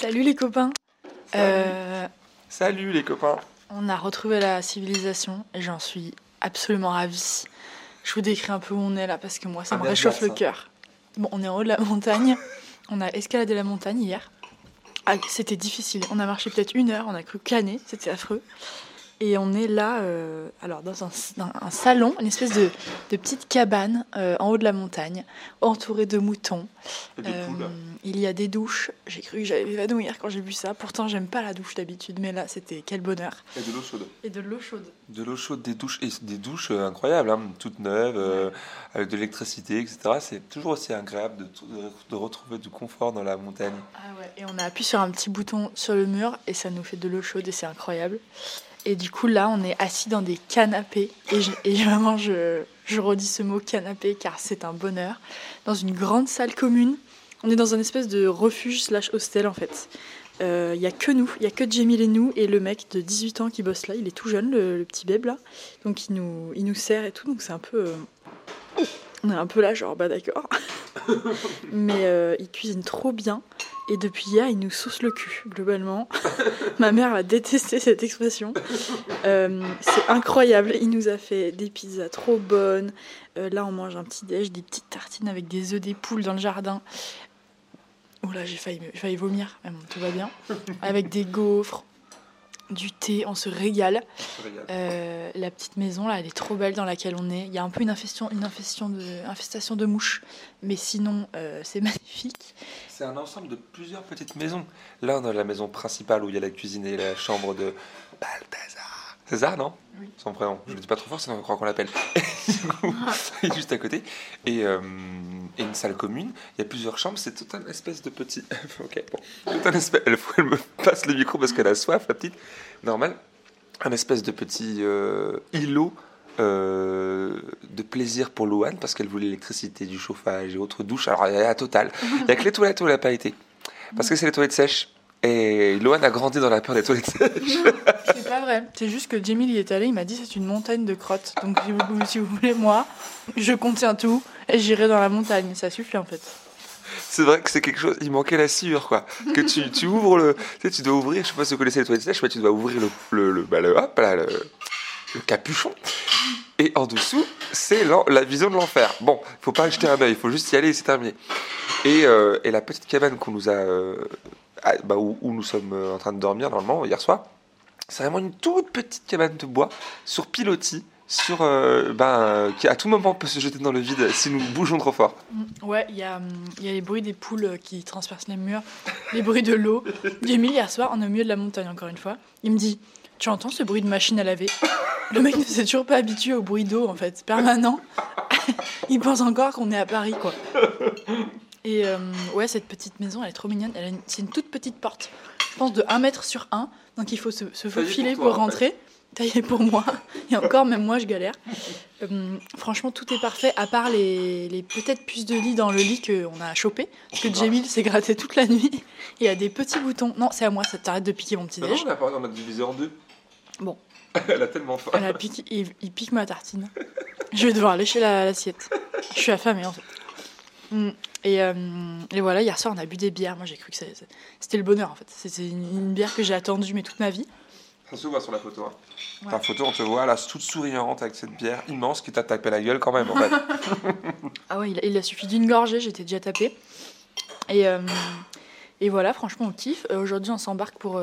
Salut les copains. Salut. Euh, Salut les copains. on a retrouvé la civilisation et j'en suis absolument ravie. Je vous décris un peu où on est là parce que moi ça Ah, me bien réchauffe le cœur. Bon, on est en haut de la montagne. On a escaladé la montagne hier. Ah, c'était difficile. On a marché peut-être une heure. On a cru caner. C'était affreux. Et on est là, euh, alors dans un, dans un salon, une espèce de, de petite cabane euh, en haut de la montagne, entourée de moutons. Et des Euh, poules. il y a des douches. J'ai cru que j'allais m'évanouir quand j'ai vu ça. Pourtant, j'aime pas la douche d'habitude, mais là, c'était quel bonheur. Et de l'eau chaude. Et de l'eau chaude. De l'eau chaude, des douches, et des douches incroyables, hein, toutes neuves, avec de l'électricité, etc. C'est toujours aussi agréable de, de- de retrouver du confort dans la montagne. Ah ouais. Et on a appuyé sur un petit bouton sur le mur et ça nous fait de l'eau chaude et c'est incroyable. Et du coup, là, on est assis dans des canapés. Et, je- vraiment, je, redis ce mot canapé car c'est un bonheur. Dans une grande salle commune. On est dans un espèce de refuge slash hostel en fait. Il n'y a que nous, il y a que Jamil et nous et le mec de 18 ans qui bosse là. Il est tout jeune, le, le petit bébé là. Donc il nous, il nous sert et tout. Donc c'est un peu. euh, On est un peu là, genre, bah d'accord. Mais euh, il cuisine trop bien. Et depuis hier, il nous sauce le cul, globalement. Ma mère va détester cette expression. Euh, c'est incroyable. Il nous a fait des pizzas trop bonnes. Euh, là, on mange un petit déj, des petites tartines avec des œufs des poules dans le jardin. Oh là, j'ai failli, vomir. Tout va bien. Avec des gaufres, du thé, on se régale. Euh, la petite maison là, elle est trop belle dans laquelle on est. Il y a un peu une infestation, une infestation de, infestation de mouches, mais sinon euh, c'est magnifique. C'est un ensemble de plusieurs petites maisons. Là, on a la maison principale où il y a la cuisine et la chambre de Balthazar. César, non Oui. Son prénom. Je le dis pas trop fort, sinon on croit qu'on l'appelle. Est juste à côté. Et, euh, et une salle commune. Il y a plusieurs chambres. C'est tout un espèce de petit. ok, bon. Tout un espèce. Elle, elle me passe le micro parce qu'elle a soif, la petite. Normal. Un espèce de petit euh, îlot. euh, de plaisir pour Louane parce qu'elle voulait l'électricité, du chauffage et autres douches. Alors, il y a la totale. Il n'y a que les toilettes où elle n'a pas été. Parce que c'est les toilettes sèches. Et Loane a grandi dans la peur des toilettes sèches. C'est pas vrai. C'est juste que Jamil y est allé, il m'a dit c'est une montagne de crottes. Donc si vous, voulez, moi, je contiens tout et j'irai dans la montagne. Ça suffit en fait. C'est vrai que c'est quelque chose. Il manquait la sueur, quoi. Que tu, ouvres le. Tu sais, tu dois ouvrir. Je sais pas si vous connaissez les toilettes sèches, mais tu dois ouvrir le. le, bah, le- hop, là, le, le capuchon. Et en dessous, c'est la vision de l'enfer. Bon, faut pas jeter un œil, il faut juste y aller et c'est terminé. Et, euh, et la petite cabane qu'on nous a. euh, ah, bah, où, où nous sommes euh, en train de dormir, normalement, hier soir, c'est vraiment une toute petite cabane de bois sur pilotis. Sur, euh, ben, euh, qui à tout moment peut se jeter dans le vide si nous bougeons trop fort. Mm, Ouais, il y, a, il y a les bruits des poules euh, qui transpercent les murs, les bruits de l'eau. Jamil, hier soir, on est au milieu de la montagne encore une fois. Il me dit Tu entends ce bruit de machine à laver? Le mec ne s'est toujours pas habitué au bruit d'eau en fait, permanent. il pense encore qu'on est à Paris quoi. Et euh, ouais, cette petite maison, elle est trop mignonne. C'est une toute petite porte, je pense de 1 mètre sur 1. Donc il faut se, se faufiler pour pour, toi, en rentrer. Taillé pour moi. Et encore, même moi, je galère. Euh, franchement, tout est parfait, à part les, les peut-être puces de lit dans le lit qu'on a chopé. Parce que Ah. Jamil s'est gratté toute la nuit. Il y a des petits boutons. Non, c'est à moi, ça t'arrête de piquer mon petit Bah non, déj. on a, pas- on a divisé en deux. Bon. Elle a tellement faim. Elle a piqué, il, il pique ma tartine. Je vais devoir lécher la- l'assiette. Je suis affamée en fait. Et, euh, et voilà, hier soir on a bu des bières. Moi j'ai cru que c'était le bonheur en fait. C'était une, une bière que j'ai attendue mais toute ma vie. Ça se voit sur la photo. Hein. Ouais. La photo, on te voit là, toute souriante avec cette bière immense qui t'a tapé la gueule quand même en fait. Ah ouais, il, il a suffi d'une gorgée, j'étais déjà tapée. Et, euh, et voilà, franchement, on kiffe. Euh, Aujourd'hui, on s'embarque pour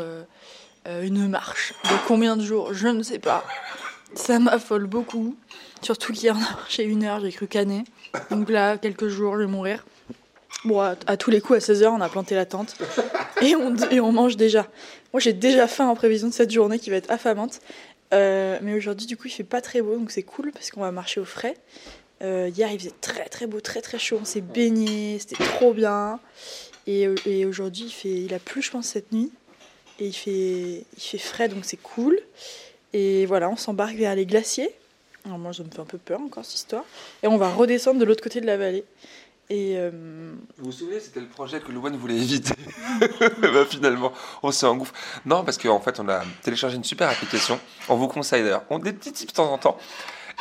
une marche de combien de jours? Je ne sais pas. Ça m'affole beaucoup. Surtout qu'hier, on a marché une heure, j'ai cru canner. Donc là, quelques jours, je vais mourir. À, tous les coups, à 16h, on a planté la tente. Et on, mange déjà. Moi, j'ai déjà faim en prévision de cette journée qui va être affamante. Euh, mais aujourd'hui, du coup, il fait pas très beau, donc c'est cool parce qu'on va marcher au frais. Euh, hier, il faisait très très beau, très très chaud. On s'est baigné, c'était trop bien. Et, et aujourd'hui, il, fait, il a plu, je pense, cette nuit. Et il fait, il fait frais, donc c'est cool. Et voilà, on s'embarque vers les glaciers. Alors moi, ça me fait un peu peur encore, cette histoire. Et on va redescendre de l'autre côté de la vallée. Et euh, Vous vous souvenez, c'était le projet que Louane voulait éviter. bah, finalement, on s'est engouffré. Non, parce qu'en fait, on a téléchargé une super application. On vous conseille d'ailleurs. On des petits tips de temps en temps.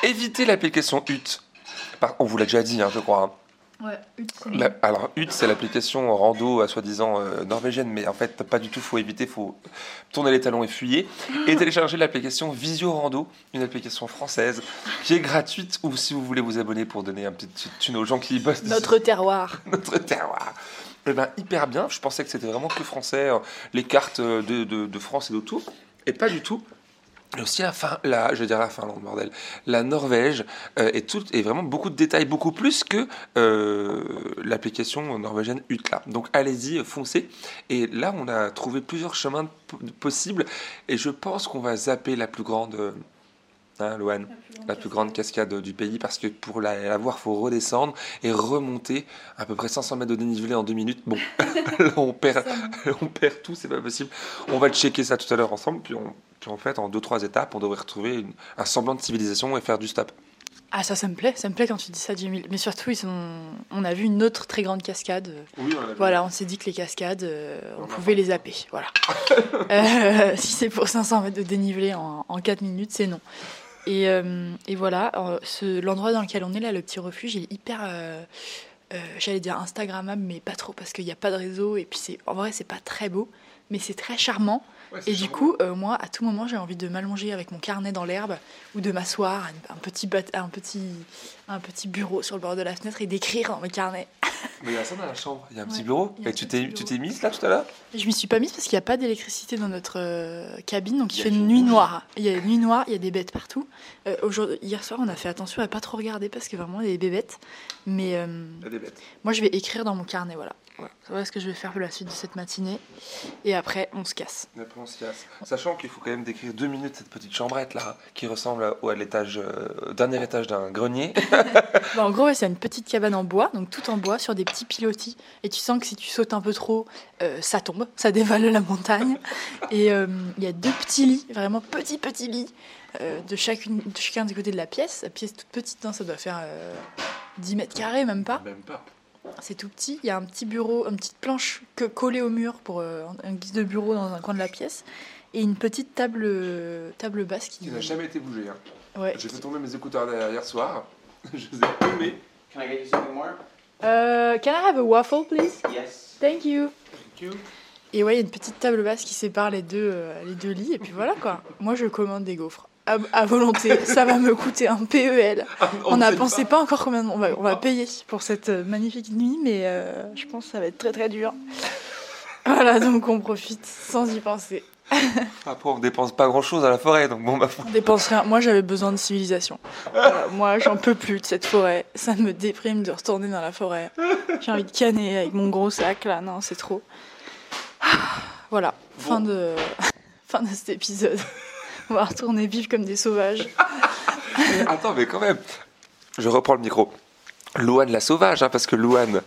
Évitez l'application HUT. On vous l'a déjà dit, hein, je crois. hein. Ouais, Ut, c'est La- alors, Ut, c'est l'application rando à soi-disant euh, norvégienne, mais en fait, pas du tout, faut éviter, faut tourner les talons et fuyer. Et télécharger l'application Visio Rando, une application française qui est gratuite, ou si vous voulez vous abonner pour donner un petit thune aux gens qui bossent notre terroir. notre terroir. Eh ben, hyper bien. Je pensais que c'était vraiment que français, euh, les cartes euh, de, de- de France et d'autour. Et pas du tout. Et aussi la, fin, la, je dire la Finlande, bordel. La Norvège euh, et, tout, et vraiment beaucoup de détails, beaucoup plus que euh, l'application norvégienne Utla. Donc allez-y, foncez. Et là, on a trouvé plusieurs chemins po- possibles. Et je pense qu'on va zapper la plus grande. Hein, la plus grande cascade du pays parce que pour la, la voir, faut redescendre et remonter à peu près 500 mètres de dénivelé en deux minutes. Bon, là, on perd, on perd tout, c'est pas possible. On va checker ça tout à l'heure ensemble, puis, on, puis en fait, en deux trois étapes, on devrait retrouver une- un semblant de civilisation et faire du stop. Ah, ça, ça me plaît, ça me plaît quand tu dis ça, Jimmy. Mais surtout, ils sont... on a vu une autre très grande cascade. Oui, on a Voilà, on s'est dit que les cascades, euh, on On pouvait les zapper. Voilà. Euh, si c'est pour 500 mètres de dénivelé en, en 4 minutes, c'est non. Et, euh, et voilà, euh, l'endroit dans lequel on est là, le petit refuge, il est hyper, euh, j'allais dire Instagrammable, mais pas trop parce qu'il n'y a pas de réseau. Et puis c'est, en vrai, c'est pas très beau, mais c'est très charmant. Et du coup, euh, moi, à tout moment, j'ai envie de m'allonger avec mon carnet dans l'herbe ou de m'asseoir à un, petit, bat- à un, petit, un petit bureau sur le bord de la fenêtre et d'écrire dans mes carnets. Mais il y a ça dans la chambre, il y a un petit bureau. Et tu t'es, bureau. tu t'es mise là tout à l'heure? Je m'y suis pas mise parce qu'il n'y a pas d'électricité dans notre euh, cabine, donc il, fait une nuit noire. Il y a une nuit noire, il y a des bêtes partout. Euh, aujourd'hui- hier soir, on a fait attention à pas trop regarder parce que vraiment il y a des bébêtes. Mais des bêtes. moi, je vais écrire dans mon carnet, voilà. Voilà, Voilà ce que je vais faire pour la suite de cette matinée. Et après, on se casse. Et après, on se casse. Sachant qu'il faut quand même décrire deux minutes cette petite chambrette là, qui ressemble à, au- à l'étage, euh, dernier étage d'un grenier. Bah, en gros, c'est une petite cabane en bois, donc tout en bois, sur des petits pilotis. Et tu sens que si tu sautes un peu trop, euh, ça tombe, ça dévale la montagne. Et euh, il y a deux petits lits, vraiment petits, petits lits, euh, de, chacune, de chacun des côtés de la pièce. La pièce toute petite, hein, ça doit faire euh, 10 mètres carrés, même pas. Même pas. C'est tout petit. Il y a un petit bureau, une petite planche que, collée au mur pour euh, en guise de bureau dans un coin de la pièce. Et une petite table, euh, table basse qui. Qui n'a jamais été bougé. Hein. Ouais. J'ai fait tomber mes écouteurs derrière hier soir. je les ai tombés. Can I get you something more? Euh, can I have a waffle, please? Yes. Thank you. Thank you. Et ouais, il y a une petite table basse qui sépare les deux, euh, les deux lits. Et puis voilà quoi. Moi, je commande des gaufres. À, à volonté. Ça va me coûter un PEL. On ne a sait pensé pas. encore combien on va, on va payer pour cette euh, magnifique nuit, mais euh, je pense que ça va être très très dur. Voilà, donc on profite sans y penser. Après, on dépense pas grand chose à la forêt, donc bon, bah, On dépense rien. Moi, j'avais besoin de civilisation. Moi, j'en peux plus de cette forêt. Ça me déprime de retourner dans la forêt. J'ai envie de canner avec mon gros sac là. Non, c'est trop. Ah, Voilà, fin de fin de cet épisode. On va retourner vivre comme des sauvages. Attends, mais quand même, je reprends le micro. Louane la sauvage, hein, parce que Louane,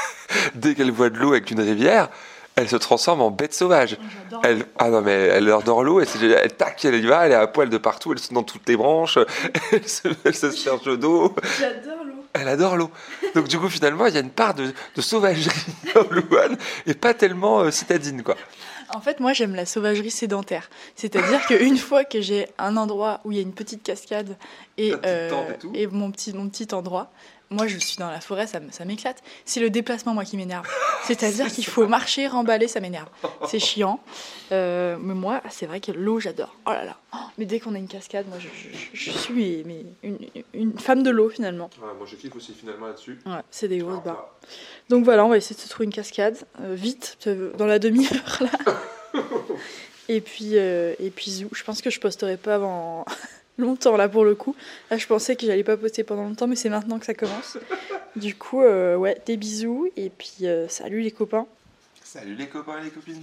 dès qu'elle voit de l'eau avec une rivière, elle se transforme en bête sauvage. Elle, ah non, mais elle adore l'eau, elle, tac, elle y va, elle est à poil de partout, elle saute dans toutes les branches, elle se, elle se serge d'eau, J'adore l'eau. elle adore l'eau. Donc du coup, finalement, il y a une part de, de sauvagerie en Louane, et pas tellement euh, citadine, quoi. En fait, moi, j'aime la sauvagerie sédentaire. C'est-à-dire qu'une fois que j'ai un endroit où il y a une petite cascade et, Ta petite tente et tout. et mon, petit, mon petit endroit, moi, je suis dans la forêt, ça, m'éclate. C'est le déplacement, moi, qui m'énerve. C'est-à-dire qu'il faut marcher, remballer, ça m'énerve. C'est chiant. Euh, mais moi, c'est vrai que l'eau, j'adore. Oh là là. Oh, mais dès qu'on a une cascade, moi, je, je- je suis mais une, une femme de l'eau, finalement. moi, je kiffe aussi finalement là-dessus. Ouais, c'est des grosses barres. Donc voilà, on va essayer de se trouver une cascade, euh, vite, euh, dans la demi-heure là. et puis, euh, et puis. Je pense que je posterai pas avant longtemps là pour le coup. Là, je pensais que j'allais pas poster pendant longtemps, mais c'est maintenant que ça commence. Du coup, euh, ouais, des bisous et puis euh, salut les copains. Salut les copains et les copines.